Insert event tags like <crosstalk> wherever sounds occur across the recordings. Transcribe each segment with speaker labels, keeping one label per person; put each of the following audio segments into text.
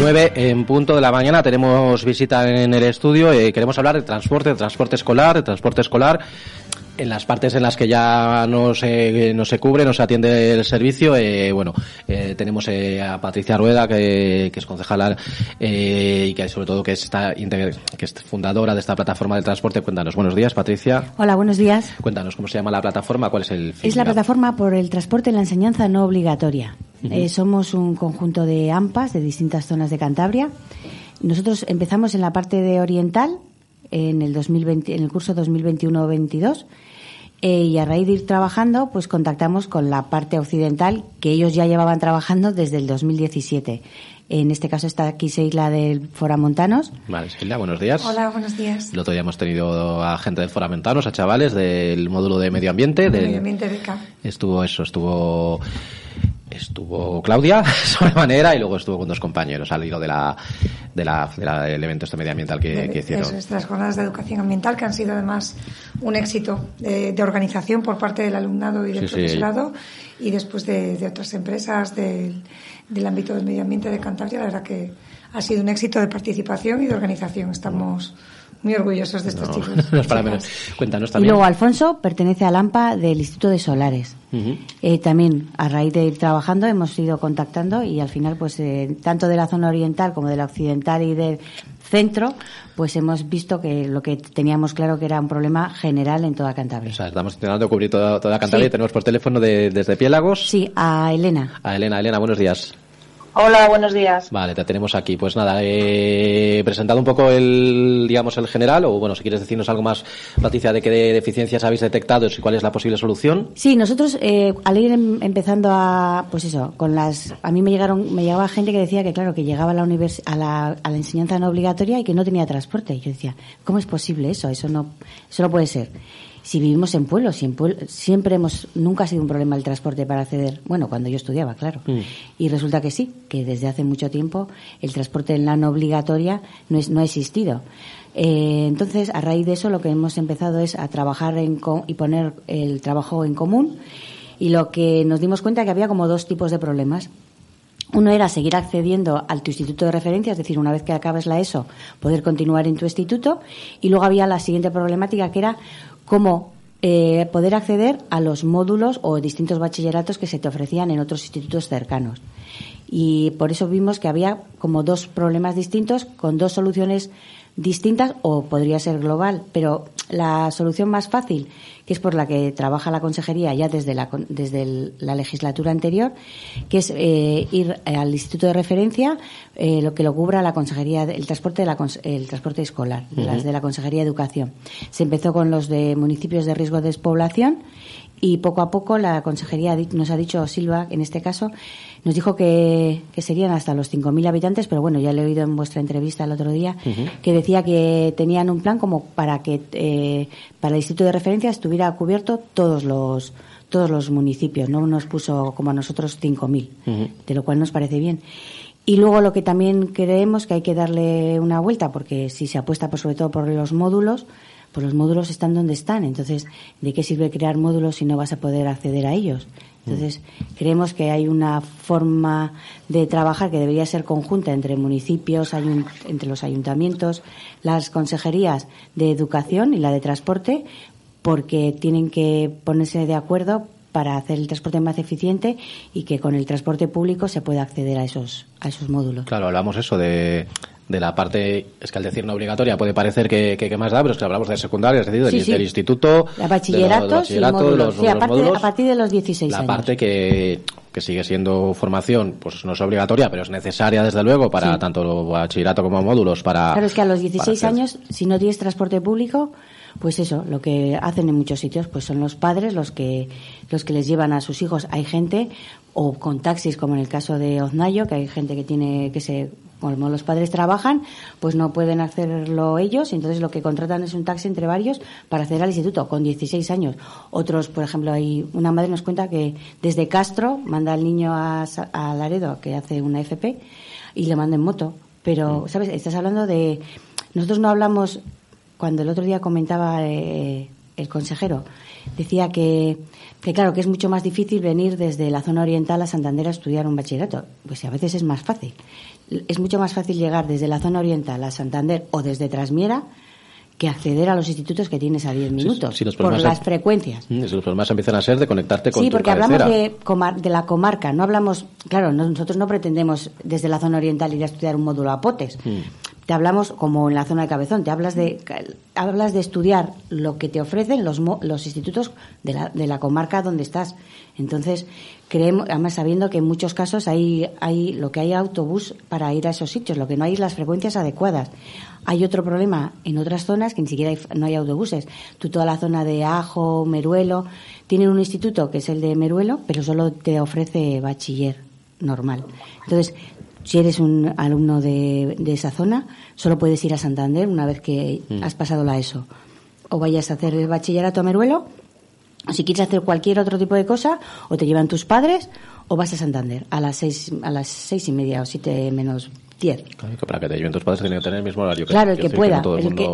Speaker 1: 9 en punto de la mañana tenemos visita en el estudio. y queremos hablar de transporte, de transporte escolar, de transporte escolar en las partes en las que ya no se, no se cubre, no se atiende el servicio, eh, bueno, eh, tenemos eh, a Patricia Rueda, que, que es concejala eh, y que sobre todo que, está, que es fundadora de esta plataforma de transporte. Cuéntanos, buenos días, Patricia.
Speaker 2: Hola, buenos días.
Speaker 1: Cuéntanos cómo se llama la plataforma, cuál es el
Speaker 2: fin. Es la plataforma por el transporte en la enseñanza no obligatoria. somos un conjunto de AMPAs de distintas zonas de Cantabria. Nosotros empezamos en la parte de oriental, en el 2020, en el curso 2021-22 eh, y a raíz de ir trabajando, pues contactamos con la parte occidental que ellos ya llevaban trabajando desde el 2017. En este caso está aquí Seila del Foramontanos.
Speaker 1: Vale, Seila, buenos días.
Speaker 3: Hola, buenos días.
Speaker 1: El otro día hemos tenido a gente del Foramontanos, a chavales del módulo de medio ambiente.
Speaker 3: De medio ambiente de
Speaker 1: Estuvo eso, estuvo estuvo Claudia <laughs> sobremanera y luego estuvo con dos compañeros al hilo de la, de la, del evento este medioambiental que, que hicieron.
Speaker 3: Estas jornadas de educación ambiental que han sido además un éxito de, organización por parte del alumnado y del profesorado y después de, otras empresas del, del ámbito del medio ambiente de Cantabria, la verdad que ha sido un éxito de participación y de organización. Estamos muy orgullosos de estos chicos. <laughs>
Speaker 1: Cuéntanos
Speaker 2: también. Y luego Alfonso pertenece al AMPA del Instituto de Solares. Eh, también a raíz de ir trabajando hemos ido contactando y al final pues eh, tanto de la zona oriental como de la occidental y del centro pues hemos visto que lo que teníamos claro que era un problema general en toda Cantabria.
Speaker 1: O sea, estamos intentando cubrir toda, toda Cantabria y tenemos por teléfono desde Piélagos.
Speaker 2: Sí, a Elena.
Speaker 1: A Elena. Elena, buenos días.
Speaker 4: Hola, buenos días.
Speaker 1: Vale, te tenemos aquí. Pues nada, he presentado un poco el, digamos, el general, o bueno, si quieres decirnos algo más, Patricia, de qué deficiencias habéis detectado y cuál es la posible solución.
Speaker 2: Sí, nosotros, eh, al ir em, empezando a, pues eso, con las, a mí me llegaron, me llegaba gente que decía que claro, que llegaba a la univers a la, a la enseñanza no obligatoria y que no tenía transporte. Y yo decía, ¿cómo es posible eso? Eso no, eso no puede ser si vivimos en pueblos, si siempre hemos, nunca ha sido un problema el transporte para acceder, bueno, cuando yo estudiaba, claro. Mm. Y resulta que sí, que desde hace mucho tiempo el transporte en la no obligatoria no, es, no ha existido. Eh, entonces, a raíz de eso, lo que hemos empezado es a trabajar en, y poner el trabajo en común. Y lo que nos dimos cuenta que había como dos tipos de problemas. Uno era seguir accediendo al tu instituto de referencia, es decir, una vez que acabes la ESO, poder continuar en tu instituto. Y luego había la siguiente problemática, que era cómo eh, poder acceder a los módulos o distintos bachilleratos que se te ofrecían en otros institutos cercanos. Y por eso vimos que había como dos problemas distintos con dos soluciones distintas o podría ser global, pero la solución más fácil, que es por la que trabaja la consejería ya desde la, desde la legislatura anterior, que es eh, ir al instituto de referencia, eh, lo que lo cubra la consejería, el transporte, de la, el transporte escolar, las de la consejería de educación. Se empezó con los de municipios de riesgo de despoblación y poco a poco la consejería nos ha dicho Silva, en este caso, nos dijo que, que serían hasta los 5.000 habitantes, pero bueno, ya lo he oído en vuestra entrevista el otro día, que decía que tenían un plan como para que eh, para el instituto de referencia estuviera cubierto todos los todos los municipios, no nos puso como a nosotros 5.000, de lo cual nos parece bien. Y luego lo que también creemos que hay que darle una vuelta, porque si se apuesta por, sobre todo por los módulos, pues los módulos están donde están. Entonces, ¿de qué sirve crear módulos si no vas a poder acceder a ellos? Entonces, creemos que hay una forma de trabajar que debería ser conjunta entre municipios, entre los ayuntamientos, las consejerías de educación y la de transporte, porque tienen que ponerse de acuerdo para hacer el transporte más eficiente y que con el transporte público se pueda acceder a esos a esos módulos.
Speaker 1: Claro, hablamos eso de de la parte, es que al decir no obligatoria puede parecer que, que, más da, pero es que hablamos de secundaria, es decir, del, instituto,
Speaker 2: de bachilleratos, y módulos. sí, a, partir de los 16
Speaker 1: años. La parte que, que sigue siendo formación, pues no es obligatoria, pero es necesaria desde luego para tanto bachillerato como módulos para...
Speaker 2: Claro, es que a los 16 años, si no tienes transporte público, pues eso, lo que hacen en muchos sitios, pues son los padres los que, los que les llevan a sus hijos. Hay gente, o con taxis, como en el caso de Oznayo, que hay gente que tiene, que se como los padres trabajan, pues no pueden hacerlo ellos, y entonces lo que contratan es un taxi entre varios para acceder al instituto con 16 años. Otros, por ejemplo, hay una madre nos cuenta que desde Castro manda al niño a, Laredo, que hace una FP, y le manda en moto. Pero, ¿sabes? Estás hablando de. Nosotros no hablamos. Cuando el otro día comentaba eh, el consejero, decía que, que claro, que es mucho más difícil venir desde la zona oriental a Santander a estudiar un bachillerato. Pues a veces es más fácil. Es mucho más fácil llegar desde la zona oriental a Santander o desde Trasmiera que acceder a los institutos que tienes a 10 minutos por las frecuencias.
Speaker 1: Mm, los problemas empiezan a ser de conectarte con
Speaker 2: Sí, porque hablamos de, de la comarca, no hablamos, claro, nosotros no pretendemos desde la zona oriental ir a estudiar un módulo a potes. Mm. Te hablamos como en la zona de Cabezón, te hablas de hablas de estudiar lo que te ofrecen los los institutos de la, de la comarca donde estás. Entonces, creemos, además sabiendo que en muchos casos hay, hay lo que hay autobús para ir a esos sitios, lo que no hay es las frecuencias adecuadas. Hay otro problema en otras zonas que ni siquiera hay, no hay autobuses. Tú toda la zona de Ajo, Meruelo, tienen un instituto que es el de Meruelo, pero solo te ofrece bachiller normal. Entonces, si eres un alumno de, de esa zona, solo puedes ir a Santander una vez que mm. has pasado la ESO. O vayas a hacer el bachillerato a Meruelo, o si quieres hacer cualquier otro tipo de cosa, o te llevan tus padres, o vas a Santander a las seis, a las seis y media o siete menos 10.
Speaker 1: Claro, que para que te lleven tus padres tienen que tener el mismo horario.
Speaker 2: Que, claro, el que, pueda.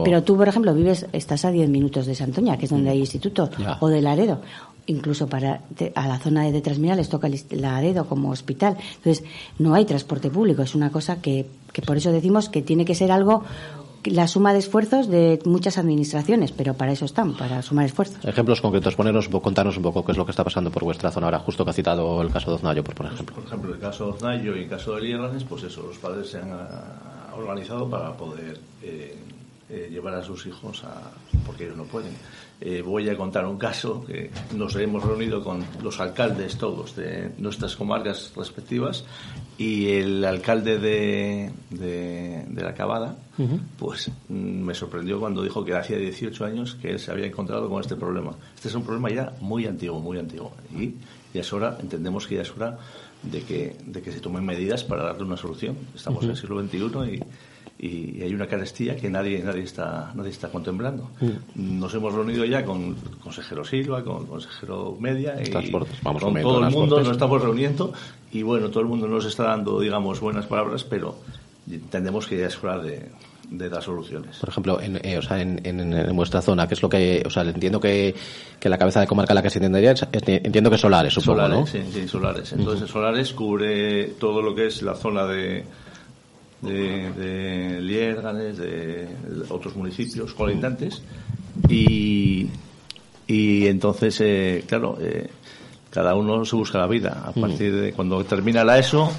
Speaker 2: pero tú, por ejemplo, vives, estás a 10 minutos de Santoña, que es donde mm. hay instituto, o de Laredo. Incluso para a la zona de les toca el Laredo como hospital. Entonces, no hay transporte público. Es una cosa que, que por eso decimos que tiene que ser algo la suma de esfuerzos de muchas administraciones, pero para eso están, para sumar esfuerzos.
Speaker 1: Ejemplos concretos, ponernos, contarnos un poco qué es lo que está pasando por vuestra zona ahora, justo que ha citado el caso de Oznayo, por, ejemplo.
Speaker 5: Por ejemplo, el caso de Oznayo y el caso de Lieganes, pues eso, los padres se han ah, organizado para poder eh, eh, llevar a sus hijos a. porque ellos no pueden. Eh, voy a contar un caso que nos hemos reunido con los alcaldes todos de nuestras comarcas respectivas y el alcalde de, de, la Cabada, pues mm, me sorprendió cuando dijo que hacía 18 años que él se había encontrado con este problema. Este es un problema ya muy antiguo, muy antiguo. Y ya es hora, entendemos que ya es hora de que, de que se tomen medidas para darle una solución. Estamos en el siglo XXI y y hay una carestía que nadie nadie está nadie está contemplando. Mm. Nos hemos reunido ya con el consejero Silva, con el consejero Media y
Speaker 1: Vamos
Speaker 5: con todo el mundo nos estamos reuniendo y bueno, todo el mundo nos está dando, digamos, buenas palabras, pero entendemos que ya es hora de, dar soluciones.
Speaker 1: Por ejemplo, en, eh, o sea, en, en, vuestra zona, ¿qué es lo que, o sea, entiendo que, que la cabeza de comarca la que se entendería, entiendo que solares, supongo,
Speaker 5: solares, sí, sí, solares. Entonces, solares cubre todo lo que es la zona de de, de Lierganes, de otros municipios colindantes y, y entonces, eh, claro, eh, cada uno se busca la vida. A mm. partir de cuando termina la ESO,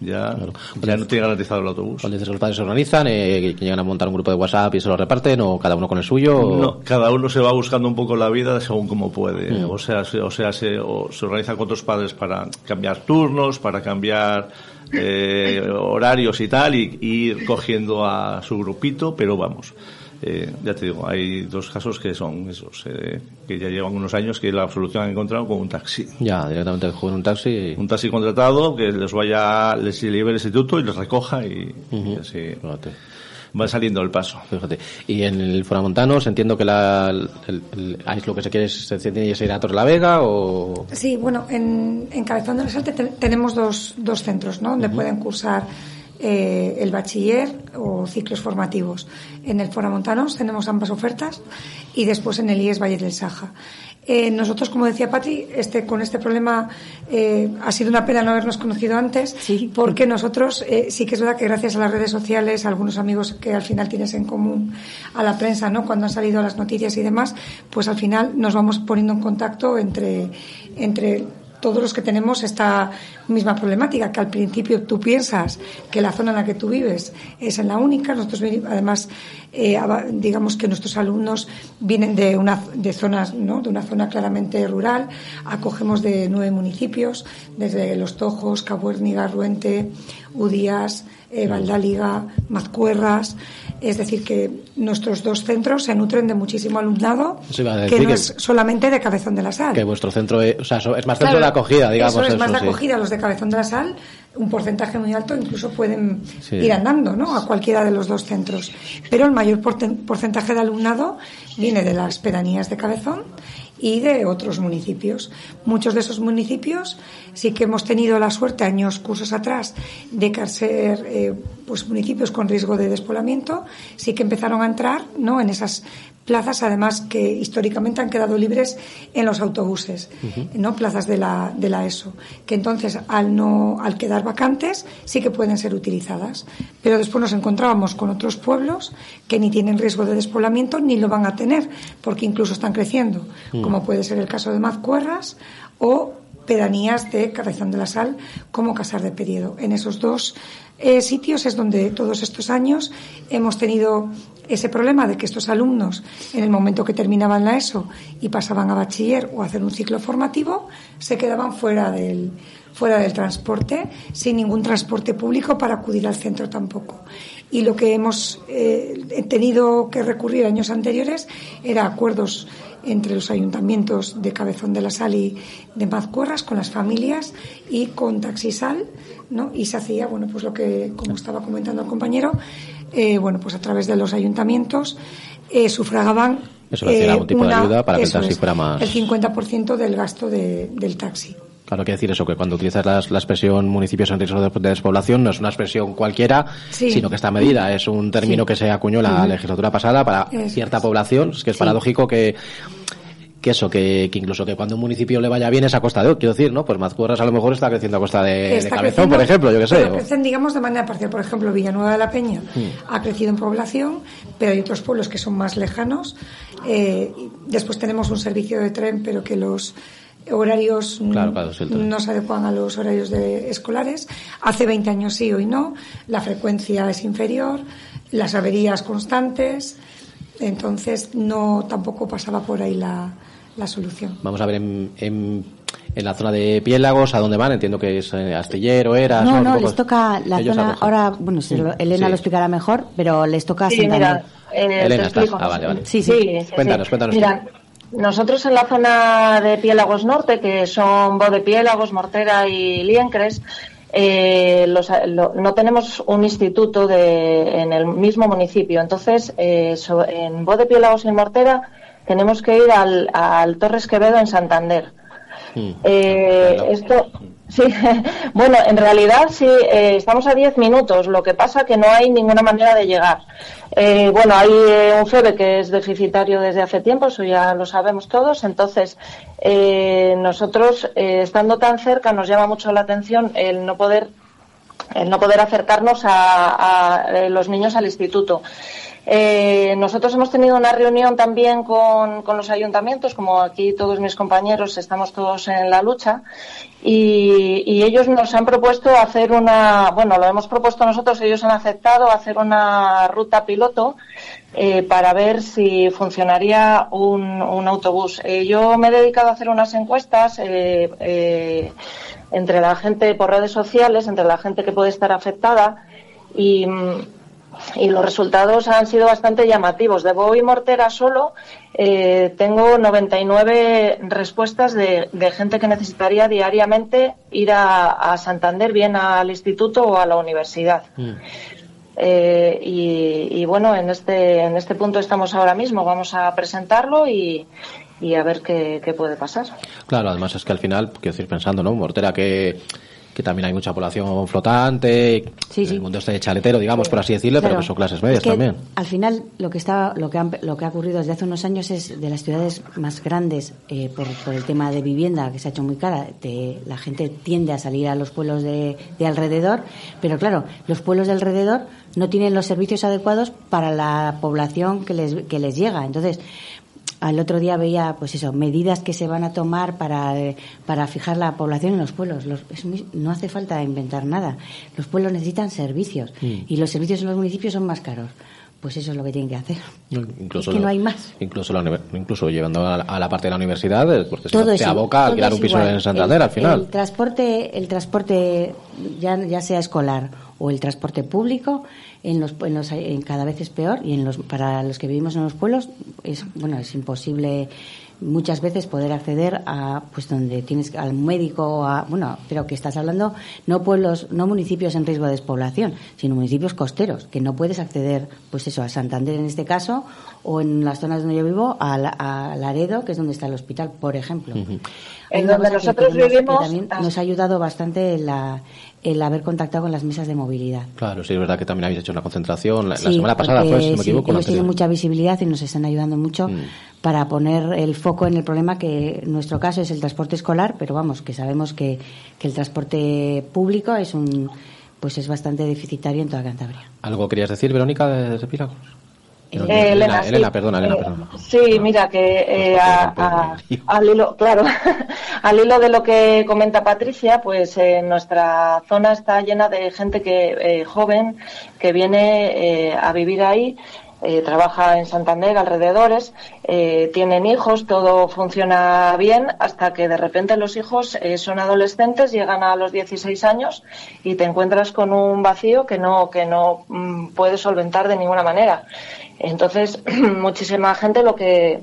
Speaker 5: ya, ya no tiene garantizado el autobús.
Speaker 1: Cuando dices que los padres se organizan, eh, que llegan a montar un grupo de WhatsApp y se lo reparten, o cada uno con el suyo.
Speaker 5: No, cada uno se va buscando un poco la vida según como puede. Mm. O sea, se, o sea se, o se organiza con otros padres para cambiar turnos, para cambiar eh, horarios y tal, y, ir cogiendo a su grupito, pero vamos. Eh, ya te digo, hay dos casos que son esos, eh, que ya llevan unos años que la solución han encontrado con un taxi.
Speaker 1: Ya, directamente con un taxi.
Speaker 5: Un taxi contratado que les vaya, les lleve el instituto y les recoja y, así va saliendo el paso.
Speaker 1: Fíjate. Y en el Foramontanos entiendo que la, lo que se quiere es, se tiene ir a Torre la Vega o...
Speaker 3: Sí, bueno, en, en Cabezón de la Salte tenemos dos, dos centros, ¿no? Donde pueden cursar eh, el bachiller o ciclos formativos. En el Foramontanos tenemos ambas ofertas y después en el IES Valle del Saja. Eh, nosotros, como decía Pati, este, con este problema eh, ha sido una pena no habernos conocido antes, porque nosotros eh, sí que es verdad que gracias a las redes sociales, a algunos amigos que al final tienes en común, a la prensa, ¿no? cuando han salido las noticias y demás, pues al final nos vamos poniendo en contacto entre, entre todos los que tenemos esta misma problemática, que al principio tú piensas que la zona en la que tú vives es en la única. Nosotros, además, eh, digamos que nuestros alumnos vienen de, una, de zonas, ¿no? de una zona claramente rural. Acogemos de nueve municipios, desde Los Tojos, Cabuérniga, Ruente, Udías, eh, Valdáliga, Mazcuerras. Es decir, que nuestros dos centros se nutren de muchísimo alumnado, que no es solamente de Cabezón de la Sal.
Speaker 1: Que vuestro centro es, o sea, es más centro de acogida, digamos.
Speaker 3: Eso es más de acogida. Los de Cabezón de la Sal, un porcentaje muy alto, incluso pueden ir andando ¿no? a cualquiera de los dos centros. Pero el mayor porcentaje de alumnado viene de las pedanías de Cabezón y de otros municipios. Muchos de esos municipios sí que hemos tenido la suerte años, cursos atrás, de ser eh, pues municipios con riesgo de despoblamiento, sí que empezaron a entrar ¿no? en esas plazas, además que históricamente han quedado libres en los autobuses, no plazas de la, de la ESO, que entonces al no al quedar vacantes sí que pueden ser utilizadas, pero después nos encontrábamos con otros pueblos que ni tienen riesgo de despoblamiento ni lo van a tener, porque incluso están creciendo, mm. como puede ser el caso de Mazcuerras o pedanías de Cabezón de la Sal como Casar de Periodo. En esos dos eh, sitios es donde todos estos años hemos tenido ese problema de que estos alumnos, en el momento que terminaban la ESO y pasaban a bachiller o a hacer un ciclo formativo, se quedaban fuera del, fuera del transporte, sin ningún transporte público para acudir al centro tampoco. Y lo que hemos eh, tenido que recurrir años anteriores era acuerdos entre los ayuntamientos de Cabezón de la Sal y de Mazcuerras con las familias y con Taxisal, ¿no? Y se hacía, bueno, pues lo que, como estaba comentando el compañero, eh, bueno, pues a través de los ayuntamientos eh, sufragaban
Speaker 1: Eso eh, algún tipo de ayuda para que el taxi fuera más...
Speaker 3: El 50% del gasto del taxi.
Speaker 1: Claro, quiere decir eso, que cuando utilizas la, expresión municipios en riesgo de, despoblación no es una expresión cualquiera, sino que está medida. Es un término que se acuñó la legislatura pasada para cierta población. Es que es paradójico que que eso, que, incluso que cuando un municipio le vaya bien es a costa de, quiero decir, ¿no? Pues Mazcuerras a lo mejor está creciendo a costa de, Cabezón, por ejemplo, yo qué sé.
Speaker 3: Crecen, digamos, de manera parcial. Por ejemplo, Villanueva de la Peña hmm. ha crecido en población, pero hay otros pueblos que son más lejanos. Eh, después tenemos un servicio de tren, pero que los horarios no se adecuan a los horarios de escolares. Hace 20 años sí, hoy no. La frecuencia es inferior, las averías constantes. Entonces no tampoco pasaba por ahí la, la solución.
Speaker 1: Vamos a ver en, en, la zona de Piélagos, ¿a dónde van? Entiendo que es eh, Astillero, era...
Speaker 2: No, no, les toca la zona... Ahora, bueno, Elena lo explicará mejor, pero les toca sí,
Speaker 4: Mira, eh,
Speaker 1: Elena, estás. Ah, vale, vale.
Speaker 2: Sí, sí.
Speaker 1: cuéntanos, cuéntanos.
Speaker 4: Mira, nosotros en la zona de Piélagos Norte, que son de Piélagos, Mortera y Liencres, eh, los, no tenemos un instituto de, en el mismo municipio. Entonces, eh, en Bo de Piélagos y Mortera tenemos que ir al Torres Quevedo en Santander. Eh, esto, sí, <laughs> bueno, en realidad sí, eh, estamos a 10 minutos, lo que pasa que no hay ninguna manera de llegar. Eh, bueno, hay un FEBE que es deficitario desde hace tiempo, eso ya lo sabemos todos, entonces nosotros, estando tan cerca, nos llama mucho la atención el no poder, el no poder acercarnos a, a los niños al instituto. Eh, nosotros hemos tenido una reunión también con, los ayuntamientos, como aquí todos mis compañeros estamos todos en la lucha, y, ellos nos han propuesto hacer una, bueno, lo hemos propuesto nosotros, ellos han aceptado hacer una ruta piloto eh, para ver si funcionaría un, autobús. Eh, yo me he dedicado a hacer unas encuestas entre la gente por redes sociales, entre la gente que puede estar afectada, y y los resultados han sido bastante llamativos. De Bo y Mortera solo eh, tengo 99 respuestas de, gente que necesitaría diariamente ir a, Santander, bien al instituto o a la universidad. Mm. Eh, y, bueno, en este, en este punto estamos ahora mismo. Vamos a presentarlo y, y a ver qué, qué, puede pasar.
Speaker 1: Claro, además es que al final, quiero decir, pensando, ¿no? Mortera que que también hay mucha población flotante, el mundo este chaletero, digamos, por así decirlo, pero que son clases medias también.
Speaker 2: Al final, lo que está, lo que, lo que ha ocurrido desde hace unos años es de las ciudades más grandes, eh, por, el tema de vivienda, que se ha hecho muy cara, la gente tiende a salir a los pueblos de, de alrededor, pero claro, los pueblos de alrededor no tienen los servicios adecuados para la población que les, que les llega. Entonces, al otro día veía, pues eso, medidas que se van a tomar para, para fijar la población en los pueblos. no hace falta inventar nada. Los pueblos necesitan servicios mm. y los servicios en los municipios son más caros. Pues eso es lo que tienen que hacer. Incluso es que no hay más.
Speaker 1: Incluso, incluso llevando a la, parte de la universidad, eh, porque se, aboca a alquilar un piso en Santander al final.
Speaker 2: El transporte, el transporte ya, ya sea escolar o el transporte público en los, en los en cada vez es peor y en los para los que vivimos en los pueblos es bueno es imposible muchas veces poder acceder a pues donde tienes al médico a, bueno pero que estás hablando no pueblos no municipios en riesgo de despoblación sino municipios costeros que no puedes acceder pues eso a Santander en este caso o en las zonas donde yo vivo a, Laredo que es donde está el hospital por ejemplo.
Speaker 4: En donde nosotros vivimos
Speaker 2: también nos ha ayudado bastante la, el haber contactado con las mesas de movilidad.
Speaker 1: Claro, sí, es verdad que también habéis hecho una concentración. La, semana pasada fue, si no me equivoco.
Speaker 2: Hemos tenido mucha visibilidad y nos están ayudando mucho mm. para poner el foco en el problema que en nuestro caso es el transporte escolar, pero vamos, que sabemos que, que el transporte público es un pues es bastante deficitario en toda Cantabria.
Speaker 1: ¿Algo querías decir, Verónica, de, de
Speaker 4: eh, Elena, Elena, perdona, Elena, perdona. Sí, mira que eh, al hilo, claro, <laughs> al hilo de lo que comenta Patricia, pues eh, nuestra zona está llena de gente que joven que viene a vivir ahí. Trabaja en Santander, alrededores, tienen hijos, todo funciona bien, hasta que de repente los hijos son adolescentes, llegan a los 16 años y te encuentras con un vacío que no, que no mm, puedes solventar de ninguna manera. Entonces, <clears throat> muchísima gente lo que,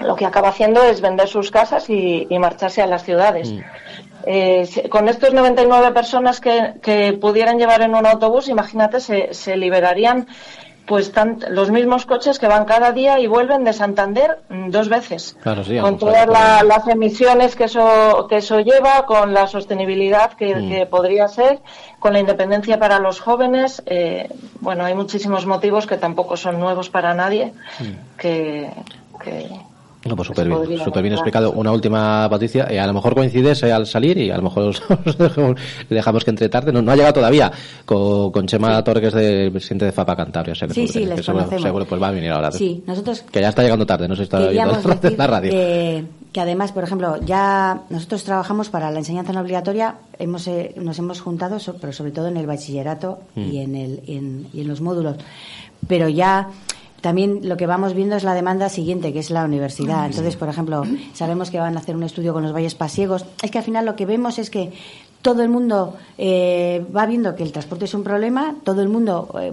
Speaker 4: lo que acaba haciendo es vender sus casas y, marcharse a las ciudades. Mm. Eh, con estos 99 personas que, que, pudieran llevar en un autobús, imagínate, se, se liberarían pues los mismos coches que van cada día y vuelven de Santander mm, dos veces. con todas las emisiones que eso, que eso lleva, con la sostenibilidad que, mm. que podría ser, con la independencia para los jóvenes. Eh, bueno, hay muchísimos motivos que tampoco son nuevos para nadie mm. que, que
Speaker 1: no, pues súper bien, super bien explicado. Una última, Patricia, eh, a lo mejor coincides eh, al salir y a lo mejor <laughs> os, dejamos, que entre tarde. No, ha llegado todavía con, con Chema Torres, de presidente de FAPA Cantabria.
Speaker 2: sí, sí, les
Speaker 1: seguro, seguro, pues va a venir ahora.
Speaker 2: Sí, nosotros...
Speaker 1: Que ya está llegando tarde, no se está viendo <laughs> la radio.
Speaker 2: Que, que, además, por ejemplo, ya nosotros trabajamos para la enseñanza no obligatoria, hemos, eh, nos hemos juntado, pero sobre todo en el bachillerato y, mm. en el, en, y en los módulos. Pero ya también lo que vamos viendo es la demanda siguiente, que es la universidad. Entonces, por ejemplo, sabemos que van a hacer un estudio con los valles pasiegos. Es que al final lo que vemos es que todo el mundo eh, va viendo que el transporte es un problema, todo el mundo, eh,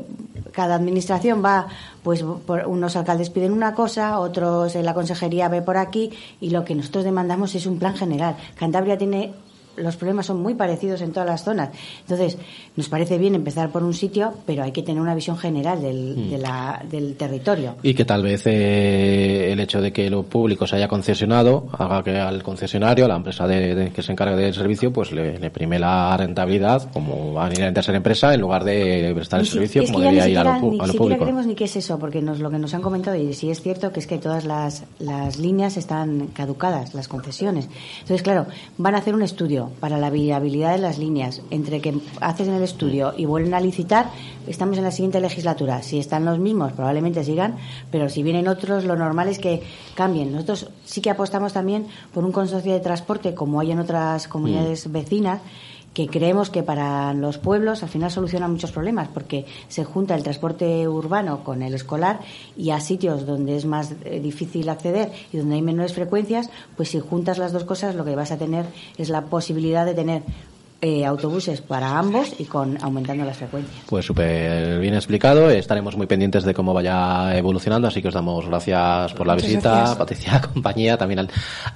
Speaker 2: cada administración va, pues por, unos alcaldes piden una cosa, otros en la consejería ve por aquí, y lo que nosotros demandamos es un plan general. Cantabria tiene los problemas son muy parecidos en todas las zonas. Entonces, nos parece bien empezar por un sitio, pero hay que tener una visión general del, mm. del territorio.
Speaker 1: Y que tal vez eh, el hecho de que lo público se haya concesionado haga que al concesionario, a la empresa de, que se encargue del servicio, pues le, prime la rentabilidad como va a ir a ser empresa en lugar de prestar el servicio como debería ir a lo, público. Ni siquiera
Speaker 2: creemos ni qué es eso, porque nos, lo que nos han comentado, y sí es cierto, que es que todas las, las líneas están caducadas, las concesiones. Entonces, claro, van a hacer un estudio para la viabilidad de las líneas. Entre que haces en el estudio y vuelven a licitar, estamos en la siguiente legislatura. Si están los mismos, probablemente sigan, pero si vienen otros, lo normal es que cambien. Nosotros sí que apostamos también por un consorcio de transporte, como hay en otras comunidades mm. vecinas, que creemos que para los pueblos al final soluciona muchos problemas porque se junta el transporte urbano con el escolar y a sitios donde es más eh, difícil acceder y donde hay menores frecuencias, pues si juntas las dos cosas lo que vas a tener es la posibilidad de tener eh, autobuses para ambos y con aumentando las frecuencias.
Speaker 1: Pues súper bien explicado. Estaremos muy pendientes de cómo vaya evolucionando, así que os damos gracias por la visita, Patricia, <laughs> compañía, también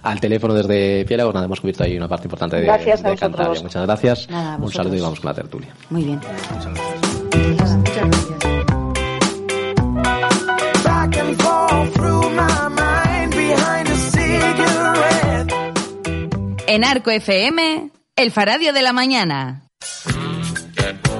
Speaker 1: al, teléfono desde Piélagos. Nada, hemos cubierto ahí una parte importante de,
Speaker 4: gracias
Speaker 1: de Cantabria. Muchas gracias. Un saludo y vamos con la tertulia.
Speaker 2: Muy bien.
Speaker 6: En Arco FM el Faradio de la Mañana.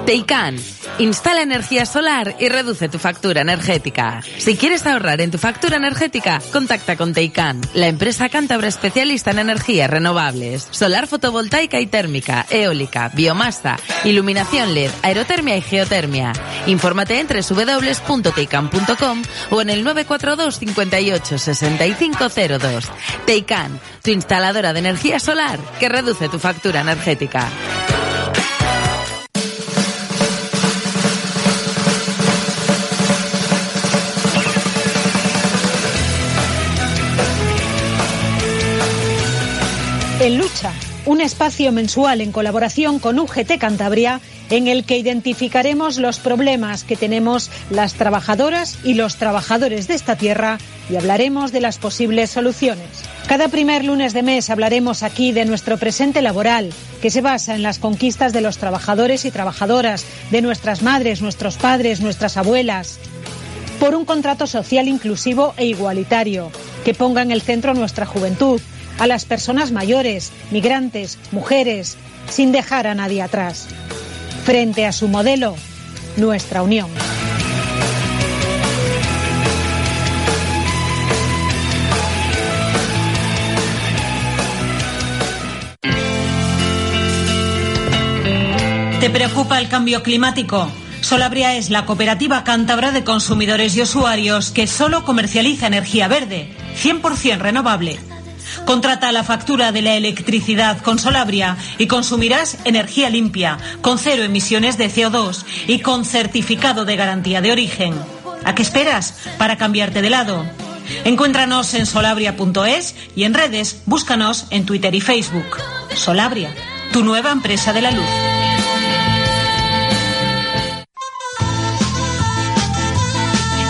Speaker 6: Teican. Instala energía solar y reduce tu factura energética. Si quieres ahorrar en tu factura energética, contacta con Teican, la empresa cántabra especialista en energías renovables, solar fotovoltaica y térmica, eólica, biomasa, iluminación LED, aerotermia y geotermia. Infórmate en www.teican.com o en el 942 58 6502. Teican, tu instaladora de energía solar que reduce tu factura energética.
Speaker 7: En lucha un espacio mensual en colaboración con UGT Cantabria en el que identificaremos los problemas que tenemos las trabajadoras y los trabajadores de esta tierra y hablaremos de las posibles soluciones. Cada primer lunes de mes hablaremos aquí de nuestro presente laboral, que se basa en las conquistas de los trabajadores y trabajadoras, de nuestras madres, nuestros padres, nuestras abuelas, por un contrato social inclusivo e igualitario, que ponga en el centro nuestra juventud, a las personas mayores, migrantes, mujeres, sin dejar a nadie atrás. Frente a su modelo, nuestra unión.
Speaker 8: ¿Te preocupa el cambio climático? Solabria es la cooperativa cántabra de consumidores y usuarios que solo comercializa energía verde, 100% renovable. Contrata la factura de la electricidad con Solabria y consumirás energía limpia, con cero emisiones de CO2 y con certificado de garantía de origen. ¿A qué esperas para cambiarte de lado? Encuéntranos en solabria.es y en redes búscanos en Twitter y Facebook. Solabria, tu nueva empresa de la luz.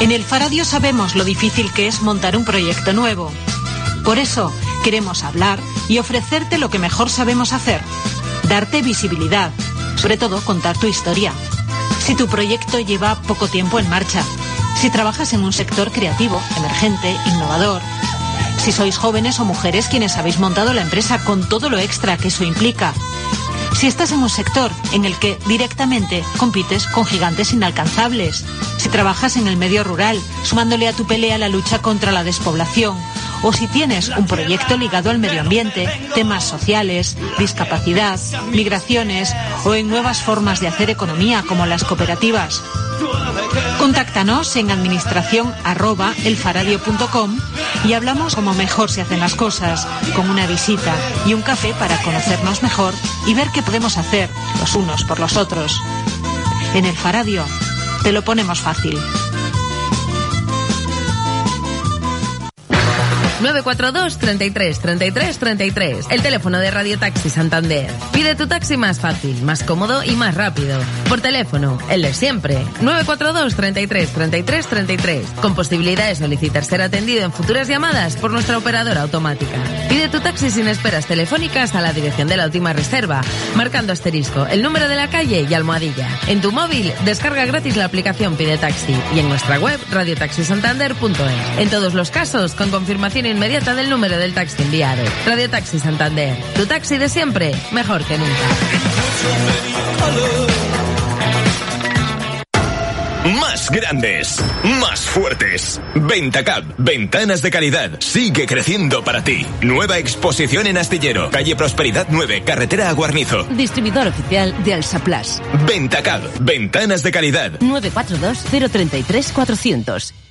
Speaker 8: En el Faradio sabemos lo difícil que es montar un proyecto nuevo. Por eso queremos hablar y ofrecerte lo que mejor sabemos hacer, darte visibilidad, sobre todo contar tu historia. Si tu proyecto lleva poco tiempo en marcha, si trabajas en un sector creativo, emergente, innovador, si sois jóvenes o mujeres quienes habéis montado la empresa con todo lo extra que eso implica, si estás en un sector en el que directamente compites con gigantes inalcanzables, si trabajas en el medio rural, sumándole a tu pelea la lucha contra la despoblación, o si tienes un proyecto ligado al medio ambiente, temas sociales, discapacidad, migraciones o en nuevas formas de hacer economía como las cooperativas. Contáctanos en administración arroba elfaradio.com y hablamos como mejor se hacen las cosas, con una visita y un café para conocernos mejor y ver qué podemos hacer los unos por los otros. En el Faradio te lo ponemos fácil.
Speaker 6: 942 33 33 33. El teléfono de Radio Taxi Santander. Pide tu taxi más fácil, más cómodo y más rápido. Por teléfono, el de siempre. 942 33 33 33. Con posibilidad de solicitar ser atendido en futuras llamadas por nuestra operadora automática. Pide tu taxi sin esperas telefónicas a la dirección de la última reserva, marcando asterisco, el número de la calle y almohadilla. En tu móvil, descarga gratis la aplicación Pide Taxi y en nuestra web radiotaxisantander.es. En todos los casos, con confirmación inmediata del número del taxi enviado. Radio Taxi Santander. Tu taxi de siempre, mejor que nunca.
Speaker 9: Más grandes, más fuertes. Ventacab, ventanas de calidad. Sigue creciendo para ti. Nueva exposición en Astillero, calle Prosperidad 9, carretera a Guarnizo.
Speaker 10: Distribuidor oficial de Alsaplas.
Speaker 9: Ventacab, ventanas de calidad.
Speaker 10: 942 033 400.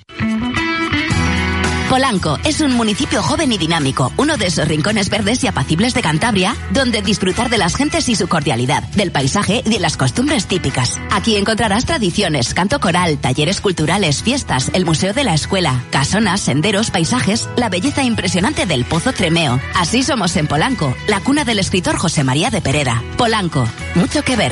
Speaker 11: Polanco es un municipio joven y dinámico, uno de esos rincones verdes y apacibles de Cantabria, donde disfrutar de las gentes y su cordialidad, del paisaje y de las costumbres típicas. Aquí encontrarás tradiciones, canto coral, talleres culturales, fiestas, el museo de la escuela, casonas, senderos, paisajes, la belleza impresionante del Pozo Tremeo. Así somos en Polanco, la cuna del escritor José María de Pereda. Polanco, mucho que ver.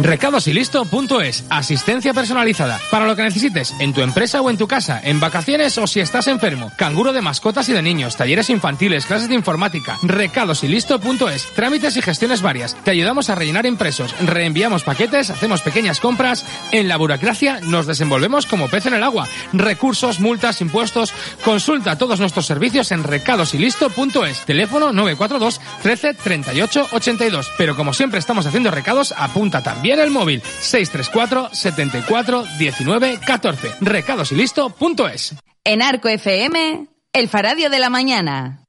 Speaker 12: Recadosilisto.es. Asistencia personalizada. Para lo que necesites, en tu empresa o en tu casa, en vacaciones o si estás enfermo. Canguro de mascotas y de niños, talleres infantiles, clases de informática. Recadosilisto.es. Trámites y gestiones varias. Te ayudamos a rellenar impresos. Reenviamos paquetes, hacemos pequeñas compras. En la burocracia nos desenvolvemos como pez en el agua. Recursos, multas, impuestos. Consulta todos nuestros servicios en recadosilisto.es. Teléfono 942 13 38 82. Pero como siempre estamos haciendo recados, apunta también el móvil 634 74 19 14. Recadosilisto.es.
Speaker 6: En Arco FM, el Faradio de la Mañana.